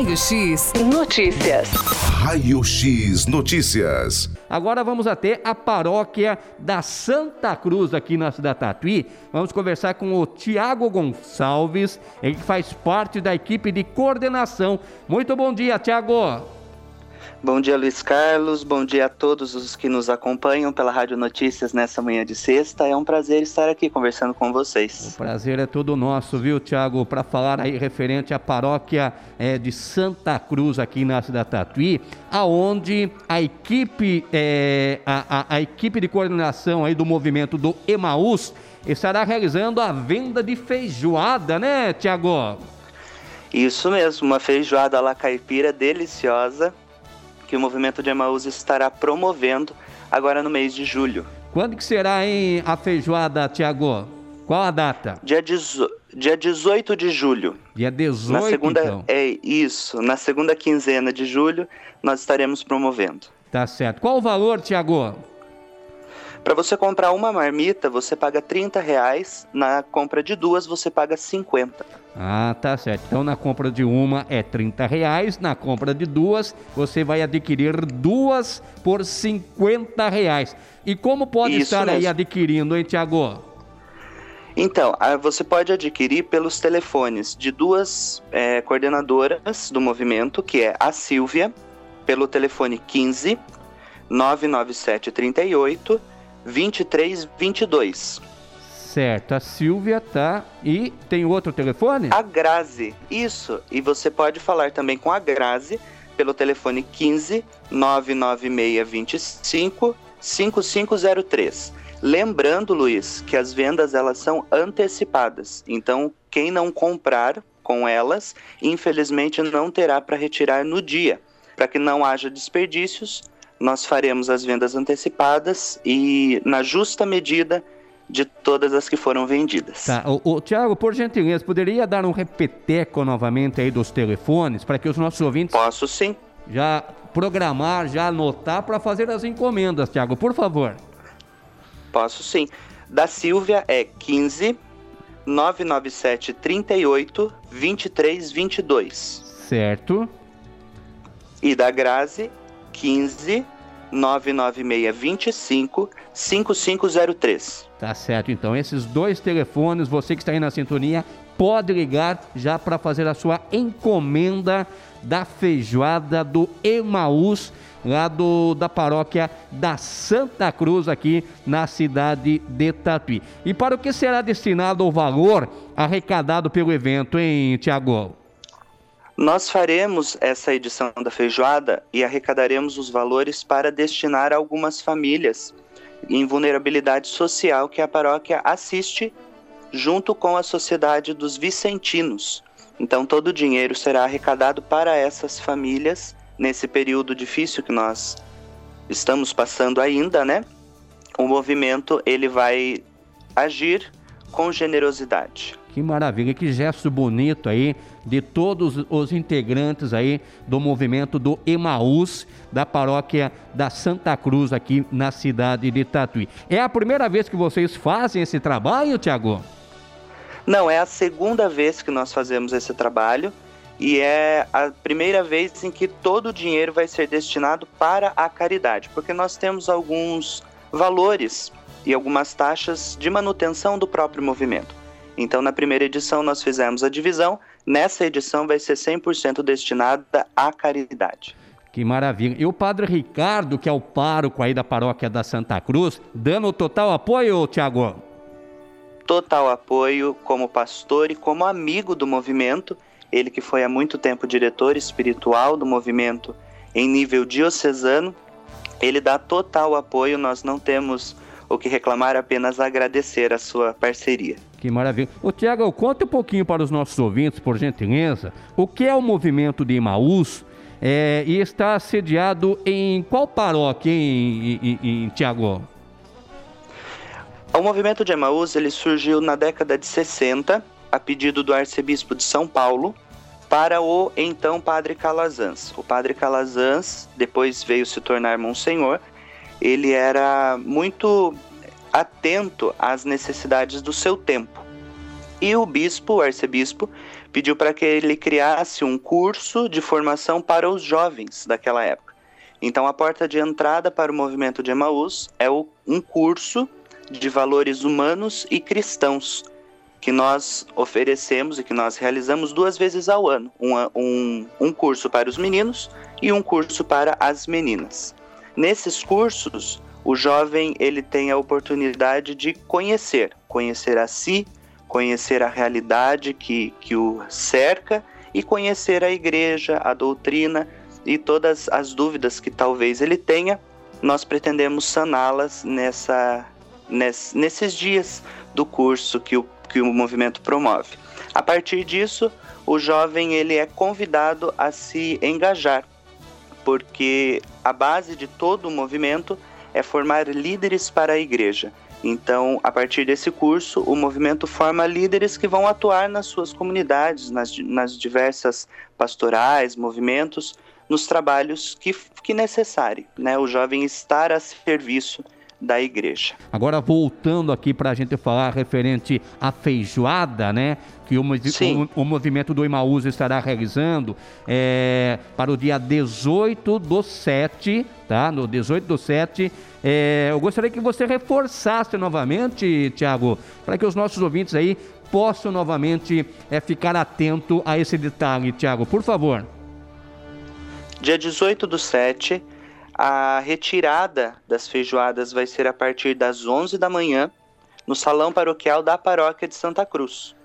Raio X Notícias. Raio X Notícias. Agora vamos até a paróquia da Santa Cruz aqui na cidade Tatuí. Vamos conversar com o Tiago Gonçalves, ele que faz parte da equipe de coordenação. Muito bom dia, Tiago. Bom dia, Luiz Carlos. Bom dia a todos os que nos acompanham pela Rádio Notícias nessa manhã de sexta. É um prazer estar aqui conversando com vocês. O prazer é todo nosso, viu, Tiago? Para falar aí referente à paróquia é, de Santa Cruz aqui na cidade Tatuí, aonde a equipe, é, a, a, a equipe de coordenação aí do movimento do Emaús estará realizando a venda de feijoada, né, Tiago? Isso mesmo, uma feijoada lá caipira deliciosa que o movimento de Emaús estará promovendo agora no mês de julho. Quando que será hein, a feijoada, Tiago? Qual a data? Dia, dezo... Dia 18 de julho. Dia 18, na segunda... então. É isso, na segunda quinzena de julho nós estaremos promovendo. Tá certo. Qual o valor, Tiago? Para você comprar uma marmita, você paga 30 reais. Na compra de duas, você paga 50. Ah, tá certo. Então na compra de uma é 30 reais, na compra de duas, você vai adquirir duas por 50 reais. E como pode Isso estar aí mesmo. adquirindo, hein, Tiago? Então, ah, você pode adquirir pelos telefones de duas eh, coordenadoras do movimento, que é a Silvia, pelo telefone 15 997 38 2322. Certo, a Silvia tá. E tem outro telefone? A Grazi, isso. E você pode falar também com a Grazi pelo telefone 15 99625 5503. Lembrando, Luiz, que as vendas elas são antecipadas. Então, quem não comprar com elas, infelizmente não terá para retirar no dia. Para que não haja desperdícios, nós faremos as vendas antecipadas e na justa medida de todas as que foram vendidas. Tá, o, o Tiago, por gentileza, poderia dar um repeteco novamente aí dos telefones para que os nossos ouvintes Posso sim. já programar, já anotar para fazer as encomendas, Tiago, por favor. Posso sim. Da Silvia é 15 997 38 23 22. Certo? E da Grazi 15 996 25 5503. Tá certo, então esses dois telefones, você que está aí na sintonia, pode ligar já para fazer a sua encomenda da feijoada do Emaús, lá do, da paróquia da Santa Cruz, aqui na cidade de Tatuí. E para o que será destinado o valor arrecadado pelo evento, hein, Tiago? Nós faremos essa edição da feijoada e arrecadaremos os valores para destinar a algumas famílias em vulnerabilidade social que a paróquia assiste junto com a Sociedade dos Vicentinos. Então, todo o dinheiro será arrecadado para essas famílias nesse período difícil que nós estamos passando ainda, né? O movimento ele vai agir com generosidade. Que maravilha, que gesto bonito aí de todos os integrantes aí do movimento do Emaús, da paróquia da Santa Cruz aqui na cidade de Tatuí. É a primeira vez que vocês fazem esse trabalho, Tiago? Não, é a segunda vez que nós fazemos esse trabalho e é a primeira vez em que todo o dinheiro vai ser destinado para a caridade, porque nós temos alguns valores e algumas taxas de manutenção do próprio movimento. Então, na primeira edição, nós fizemos a divisão, nessa edição vai ser 100% destinada à caridade. Que maravilha. E o padre Ricardo, que é o pároco aí da paróquia da Santa Cruz, dando total apoio, Tiago? Total apoio como pastor e como amigo do movimento, ele que foi há muito tempo diretor espiritual do movimento em nível diocesano, ele dá total apoio, nós não temos o que reclamar, apenas agradecer a sua parceria. Que maravilha. Ô Tiago, conta um pouquinho para os nossos ouvintes, por gentileza, o que é o movimento de Emaús é, e está sediado em qual paróquia, em, em, em, em Tiago? O movimento de Emaús ele surgiu na década de 60, a pedido do arcebispo de São Paulo, para o então padre Calazans. O padre Calazans depois veio se tornar monsenhor. Ele era muito atento às necessidades do seu tempo. E o bispo, o arcebispo, pediu para que ele criasse um curso de formação para os jovens daquela época. Então, a porta de entrada para o movimento de Emaús é um curso de valores humanos e cristãos que nós oferecemos e que nós realizamos duas vezes ao ano. Um, um, um curso para os meninos e um curso para as meninas. Nesses cursos, o jovem ele tem a oportunidade de conhecer, conhecer a si, conhecer a realidade que, que o cerca e conhecer a igreja, a doutrina e todas as dúvidas que talvez ele tenha, nós pretendemos saná-las nessa, ness, nesses dias do curso que o, que o movimento promove. A partir disso, o jovem ele é convidado a se engajar, porque a base de todo o movimento é formar líderes para a igreja. Então, a partir desse curso, o movimento forma líderes que vão atuar nas suas comunidades, nas, nas diversas pastorais, movimentos, nos trabalhos que, que necessário, né? O jovem estar a serviço da igreja. Agora voltando aqui para a gente falar referente à feijoada, né? Que o, o, o movimento do Imaús estará realizando é, para o dia 18 do 7, tá? No 18 do 7. É, eu gostaria que você reforçasse novamente, Tiago, para que os nossos ouvintes aí possam novamente é, ficar atento a esse detalhe, Tiago, por favor. Dia 18 do 7, a retirada das feijoadas vai ser a partir das 11 da manhã no salão paroquial da paróquia de Santa Cruz,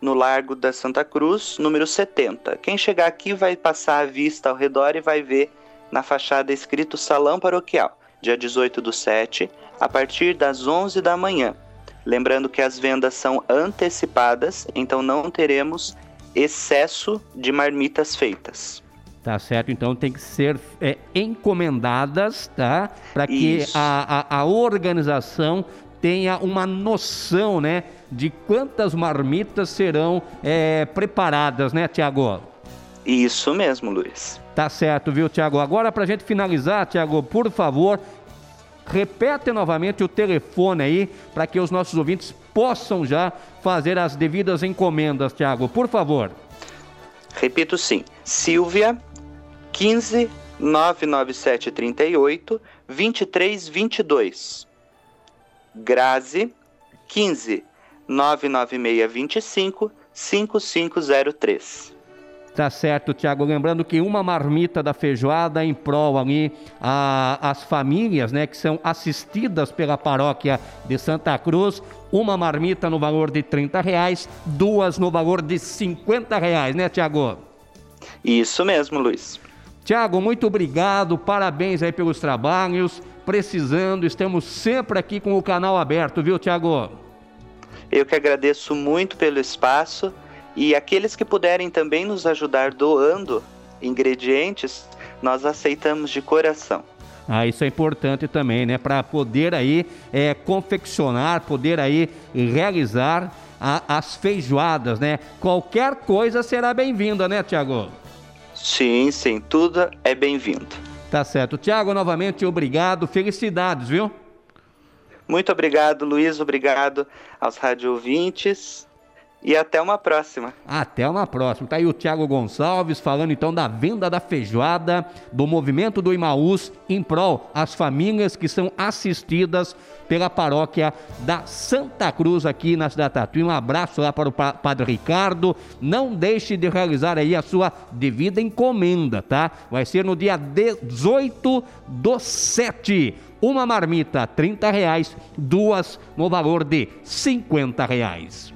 no Largo da Santa Cruz, número 70. Quem chegar aqui vai passar a vista ao redor e vai ver na fachada escrito Salão Paroquial, dia 18 do 7, a partir das 11 da manhã. Lembrando que as vendas são antecipadas, então não teremos excesso de marmitas feitas. Tá certo? Então tem que ser é, encomendadas, tá? Para que a, a, a, organização tenha uma noção, né? De quantas marmitas serão é, preparadas, né, Tiago? Isso mesmo, Luiz. Tá certo, viu, Tiago? Agora, para a gente finalizar, Tiago, por favor, repete novamente o telefone aí para que os nossos ouvintes possam já fazer as devidas encomendas, Tiago, por favor. Repito sim. Silvia 15 997 38 23 22. Grazi 15 996 25 5503. Tá certo, Tiago. Lembrando que uma marmita da feijoada em prol ali as famílias, né, que são assistidas pela paróquia de Santa Cruz, uma marmita no valor de 30 reais, duas no valor de 50 reais, né, Tiago? Isso mesmo, Luiz. Tiago, muito obrigado, parabéns aí pelos trabalhos. Precisando, estamos sempre aqui com o canal aberto, viu, Tiago? Eu que agradeço muito pelo espaço e aqueles que puderem também nos ajudar doando ingredientes, nós aceitamos de coração. Ah, isso é importante também, né? Para poder aí é, confeccionar, poder aí realizar a, as feijoadas, né? Qualquer coisa será bem-vinda, né, Tiago? Sim, sim, tudo é bem-vindo. Tá certo. Tiago, novamente, obrigado. Felicidades, viu? Muito obrigado, Luiz. Obrigado aos rádio ouvintes. E até uma próxima. Até uma próxima. Tá aí o Tiago Gonçalves falando então da venda da feijoada do movimento do Imaús em prol às famílias que são assistidas pela paróquia da Santa Cruz aqui na cidade Tatuí. Um abraço lá para o Padre Ricardo. Não deixe de realizar aí a sua devida encomenda, tá? Vai ser no dia 18 do 7 uma marmita, 30 reais, duas no valor de 50 reais.